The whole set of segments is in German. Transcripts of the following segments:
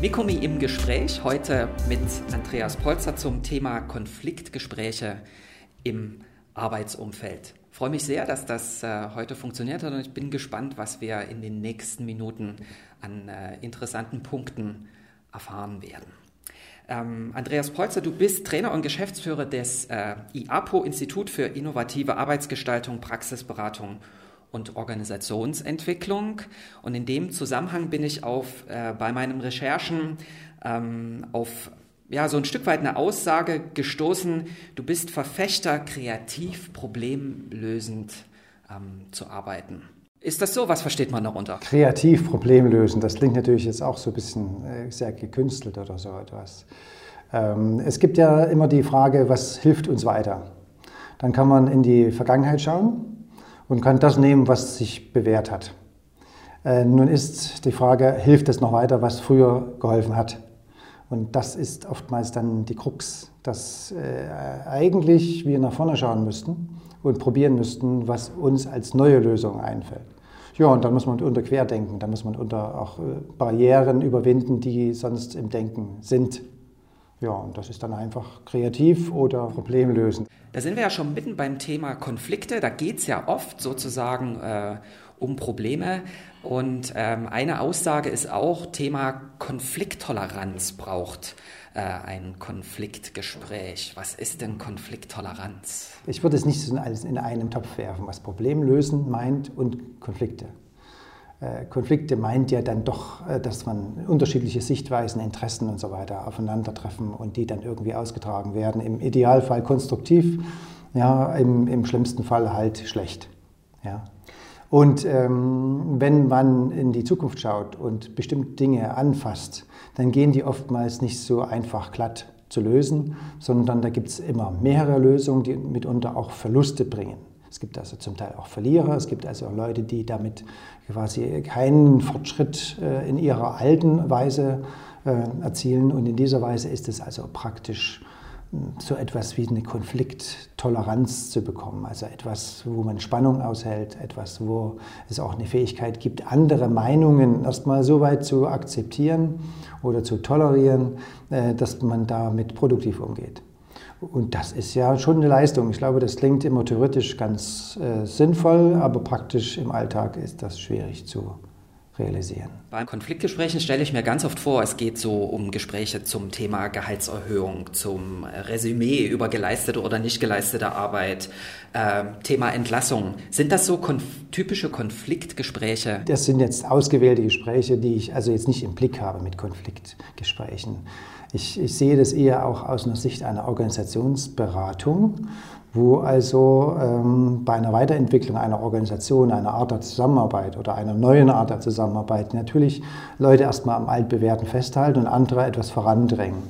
Mikomi im Gespräch, heute mit Andreas Polzer zum Thema Konfliktgespräche im Arbeitsumfeld. Ich freue mich sehr, dass das äh, heute funktioniert hat und ich bin gespannt, was wir in den nächsten Minuten an äh, interessanten Punkten erfahren werden. Ähm, Andreas Polzer, du bist Trainer und Geschäftsführer des äh, IAPO Institut für innovative Arbeitsgestaltung, Praxisberatung und Organisationsentwicklung. Und in dem Zusammenhang bin ich auf, äh, bei meinen Recherchen ähm, auf ja, so ein Stück weit eine Aussage gestoßen, du bist Verfechter, kreativ, problemlösend ähm, zu arbeiten. Ist das so? Was versteht man darunter? Kreativ, problemlösend, das klingt natürlich jetzt auch so ein bisschen äh, sehr gekünstelt oder so etwas. Ähm, es gibt ja immer die Frage, was hilft uns weiter? Dann kann man in die Vergangenheit schauen und kann das nehmen, was sich bewährt hat. Äh, nun ist die Frage, hilft es noch weiter, was früher geholfen hat? Und das ist oftmals dann die Krux, dass äh, eigentlich wir nach vorne schauen müssten und probieren müssten, was uns als neue Lösung einfällt. Ja, und dann muss man unter Querdenken, da muss man unter auch äh, Barrieren überwinden, die sonst im Denken sind. Ja, und das ist dann einfach kreativ oder problemlösend. Da sind wir ja schon mitten beim Thema Konflikte. Da geht es ja oft sozusagen äh, um Probleme. Und ähm, eine Aussage ist auch, Thema Konflikttoleranz braucht äh, ein Konfliktgespräch. Was ist denn Konflikttoleranz? Ich würde es nicht so alles in einem Topf werfen, was Problemlösen meint und Konflikte. Äh, Konflikte meint ja dann doch, äh, dass man unterschiedliche Sichtweisen, Interessen und so weiter aufeinandertreffen und die dann irgendwie ausgetragen werden. Im Idealfall konstruktiv, ja, im, im schlimmsten Fall halt schlecht. Ja. Und ähm, wenn man in die Zukunft schaut und bestimmte Dinge anfasst, dann gehen die oftmals nicht so einfach glatt zu lösen, sondern da gibt es immer mehrere Lösungen, die mitunter auch Verluste bringen. Es gibt also zum Teil auch Verlierer, es gibt also auch Leute, die damit quasi keinen Fortschritt äh, in ihrer alten Weise äh, erzielen. Und in dieser Weise ist es also praktisch hm, so etwas wie eine Konflikttoleranz zu bekommen. Also etwas, wo man Spannung aushält, etwas, wo es auch eine Fähigkeit gibt, andere Meinungen erstmal so weit zu akzeptieren oder zu tolerieren, äh, dass man damit produktiv umgeht. Und das ist ja schon eine Leistung. Ich glaube, das klingt immer theoretisch ganz äh, sinnvoll, aber praktisch im Alltag ist das schwierig zu realisieren. Bei Konfliktgesprächen stelle ich mir ganz oft vor, es geht so um Gespräche zum Thema Gehaltserhöhung, zum Resümee über geleistete oder nicht geleistete Arbeit, äh, Thema Entlassung. Sind das so konf typische Konfliktgespräche? Das sind jetzt ausgewählte Gespräche, die ich also jetzt nicht im Blick habe mit Konfliktgesprächen. Ich, ich sehe das eher auch aus einer Sicht einer Organisationsberatung, wo also ähm, bei einer Weiterentwicklung einer Organisation, einer Art der Zusammenarbeit oder einer neuen Art der Zusammenarbeit natürlich Leute erstmal am Altbewährten festhalten und andere etwas vorandrängen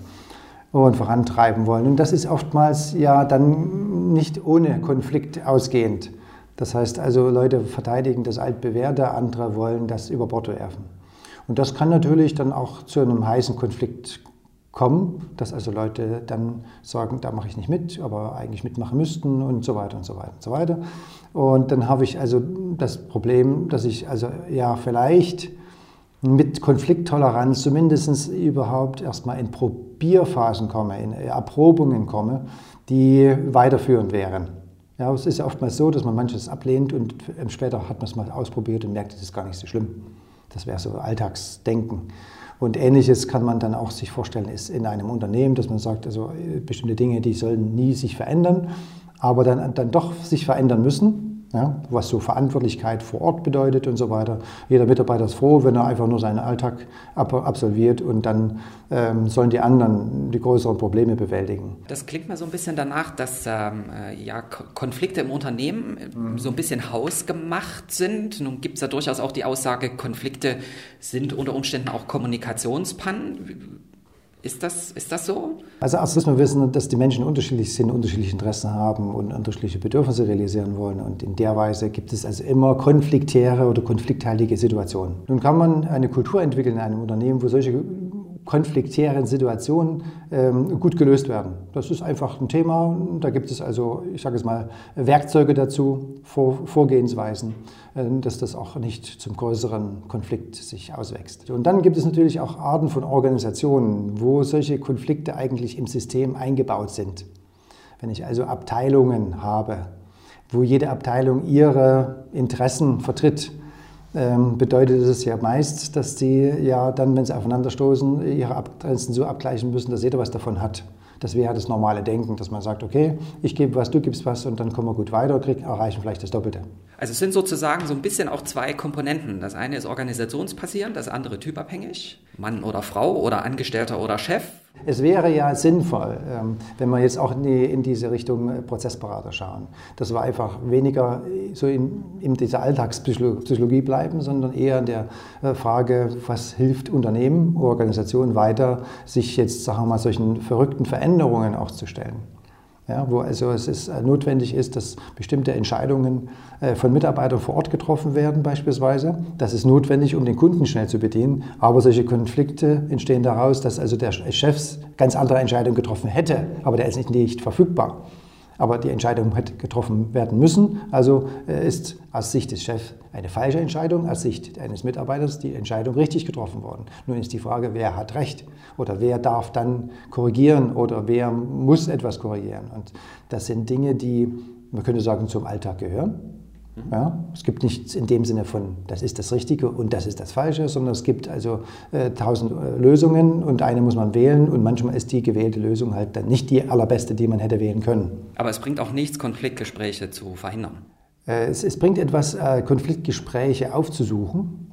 und vorantreiben wollen. Und das ist oftmals ja dann nicht ohne Konflikt ausgehend. Das heißt also, Leute verteidigen das Altbewährte, andere wollen das über Bord werfen. Und das kann natürlich dann auch zu einem heißen Konflikt kommen, dass also Leute dann sagen, da mache ich nicht mit, aber eigentlich mitmachen müssten und so weiter und so weiter und so weiter. Und dann habe ich also das Problem, dass ich also ja vielleicht mit Konflikttoleranz zumindest überhaupt erstmal in Probierphasen komme, in Erprobungen komme, die weiterführend wären. Ja, es ist ja oftmals so, dass man manches ablehnt und später hat man es mal ausprobiert und merkt, es ist gar nicht so schlimm. Das wäre so Alltagsdenken. Und ähnliches kann man dann auch sich vorstellen, ist in einem Unternehmen, dass man sagt, also äh, bestimmte Dinge, die sollen nie sich verändern, aber dann, dann doch sich verändern müssen ja, was so Verantwortlichkeit vor Ort bedeutet und so weiter. Jeder Mitarbeiter ist froh, wenn er einfach nur seinen Alltag absolviert und dann ähm, sollen die anderen die größeren Probleme bewältigen. Das klingt mir so ein bisschen danach, dass ähm, äh, ja, Konflikte im Unternehmen mhm. so ein bisschen hausgemacht sind. Nun gibt es ja durchaus auch die Aussage, Konflikte sind unter Umständen auch Kommunikationspannen. Ist das, ist das so? Also erst muss man wissen, dass die Menschen unterschiedlich sind, unterschiedliche Interessen haben und unterschiedliche Bedürfnisse realisieren wollen. Und in der Weise gibt es also immer konfliktäre oder konflikthaltige Situationen. Nun kann man eine Kultur entwickeln in einem Unternehmen, wo solche konfliktären Situationen ähm, gut gelöst werden. Das ist einfach ein Thema. Da gibt es also, ich sage es mal, Werkzeuge dazu, Vor Vorgehensweisen, äh, dass das auch nicht zum größeren Konflikt sich auswächst. Und dann gibt es natürlich auch Arten von Organisationen, wo solche Konflikte eigentlich im System eingebaut sind. Wenn ich also Abteilungen habe, wo jede Abteilung ihre Interessen vertritt, ähm, bedeutet es ja meist, dass sie ja dann, wenn sie aufeinanderstoßen, ihre Grenzen so abgleichen müssen, dass jeder was davon hat. Das wäre das normale Denken, dass man sagt, okay, ich gebe was, du gibst was und dann kommen wir gut weiter, krieg, erreichen vielleicht das Doppelte. Also es sind sozusagen so ein bisschen auch zwei Komponenten. Das eine ist organisationsbasierend, das andere typabhängig. Mann oder Frau oder Angestellter oder Chef. Es wäre ja sinnvoll, ähm, wenn wir jetzt auch in diese Richtung äh, Prozessberater schauen, dass wir einfach weniger so in, in dieser Alltagspsychologie bleiben, sondern eher in der äh, Frage, was hilft Unternehmen, Organisationen weiter, sich jetzt, sagen wir mal, solchen verrückten Veränderungen auch zu stellen. Ja, wo also es ist, äh, notwendig ist, dass bestimmte Entscheidungen äh, von Mitarbeitern vor Ort getroffen werden beispielsweise. Das ist notwendig, um den Kunden schnell zu bedienen. Aber solche Konflikte entstehen daraus, dass also der Chef ganz andere Entscheidungen getroffen hätte, aber der ist nicht, nicht verfügbar aber die Entscheidung hätte getroffen werden müssen. Also äh, ist aus Sicht des Chefs eine falsche Entscheidung, aus Sicht eines Mitarbeiters die Entscheidung richtig getroffen worden. Nun ist die Frage, wer hat Recht oder wer darf dann korrigieren oder wer muss etwas korrigieren. Und das sind Dinge, die, man könnte sagen, zum Alltag gehören. Ja, es gibt nichts in dem Sinne von, das ist das Richtige und das ist das Falsche, sondern es gibt also äh, tausend äh, Lösungen und eine muss man wählen und manchmal ist die gewählte Lösung halt dann nicht die allerbeste, die man hätte wählen können. Aber es bringt auch nichts, Konfliktgespräche zu verhindern. Äh, es, es, bringt etwas, äh, Konfliktgespräche aufzusuchen,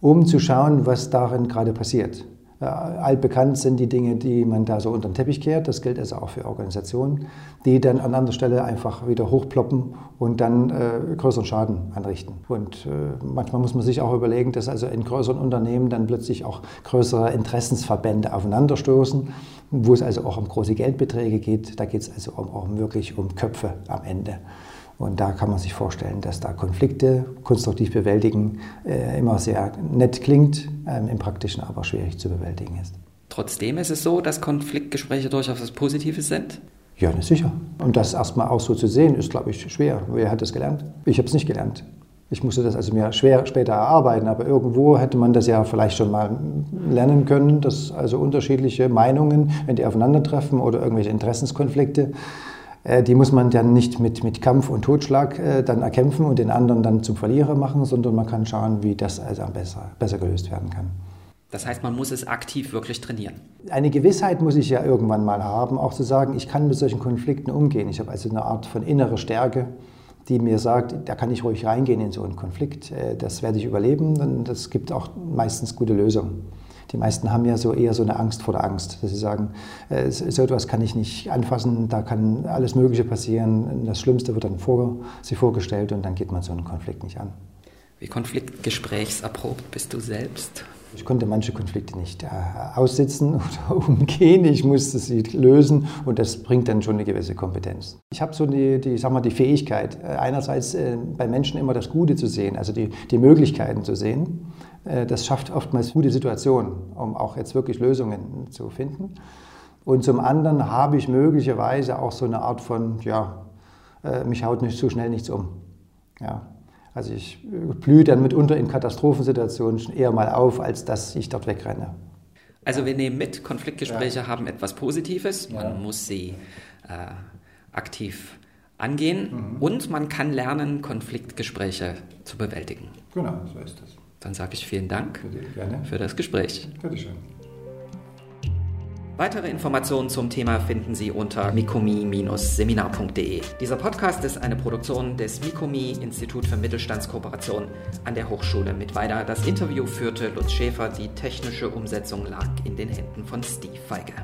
um zu schauen, was darin gerade passiert. Äh, altbekannt sind die Dinge, die man da so unter den Teppich kehrt. Das gilt also auch für Organisationen, die dann an anderer Stelle einfach wieder hochploppen und dann äh, größeren Schaden anrichten. Und äh, manchmal muss man sich auch überlegen, dass also in größeren Unternehmen dann plötzlich auch größere Interessensverbände aufeinanderstoßen, wo es also auch um große Geldbeträge geht. Da geht es also auch wirklich um Köpfe am Ende. Und da kann man sich vorstellen, dass da Konflikte konstruktiv bewältigen äh, immer sehr nett klingt, ähm, im Praktischen aber schwierig zu bewältigen ist. Trotzdem ist es so, dass Konfliktgespräche durchaus was Positives sind? Ja, ne, sicher. Und das erstmal auch so zu sehen, ist, glaube ich, schwer. Wer hat das gelernt? Ich habe es nicht gelernt. Ich musste das also mir schwer später erarbeiten, aber irgendwo hätte man das ja vielleicht schon mal lernen können, dass also unterschiedliche Meinungen, wenn die aufeinandertreffen oder irgendwelche Interessenskonflikte, die muss man dann nicht mit, mit Kampf und Totschlag äh, dann erkämpfen und den anderen dann zum Verlierer machen, sondern man kann schauen, wie das also besser, besser gelöst werden kann. Das heißt, man muss es aktiv wirklich trainieren. Eine Gewissheit muss ich ja irgendwann mal haben, auch zu sagen, ich kann mit solchen Konflikten umgehen. Ich habe also eine Art von innerer Stärke, die mir sagt, da kann ich ruhig reingehen in so einen Konflikt. Äh, das werde ich überleben und das gibt auch meistens gute Lösungen. Die meisten haben ja so eher so eine Angst vor der Angst, dass sie sagen, äh, so etwas kann ich nicht anfassen, da kann alles Mögliche passieren. Das Schlimmste wird dann vor, sie vorgestellt und dann geht man so einen Konflikt nicht an. Wie konfliktgesprächserprobt bist du selbst? Ich konnte manche Konflikte nicht äh, aussitzen oder umgehen. Ich musste sie lösen und das bringt dann schon eine gewisse Kompetenz. Ich habe so die, die, sag mal, die Fähigkeit, äh, einerseits äh, bei Menschen immer das Gute zu sehen, also die, die Möglichkeiten zu sehen. Äh, das schafft oftmals gute Situationen, um auch jetzt wirklich Lösungen zu finden. Und zum anderen habe ich möglicherweise auch so eine Art von, ja, äh, mich haut nicht so schnell nichts um. Ja. Also ich blühe dann mitunter in Katastrophensituationen eher mal auf, als dass ich dort wegrenne. Also wir nehmen mit, Konfliktgespräche ja. haben etwas Positives, man ja. muss sie äh, aktiv angehen mhm. und man kann lernen, Konfliktgespräche zu bewältigen. Genau, so ist es. Dann sage ich vielen Dank für das Gespräch. Bitte schön. Weitere Informationen zum Thema finden Sie unter mikomi-seminar.de. Dieser Podcast ist eine Produktion des Mikomi Institut für Mittelstandskooperation an der Hochschule Mittweida. Das Interview führte Lutz Schäfer, die technische Umsetzung lag in den Händen von Steve Feige.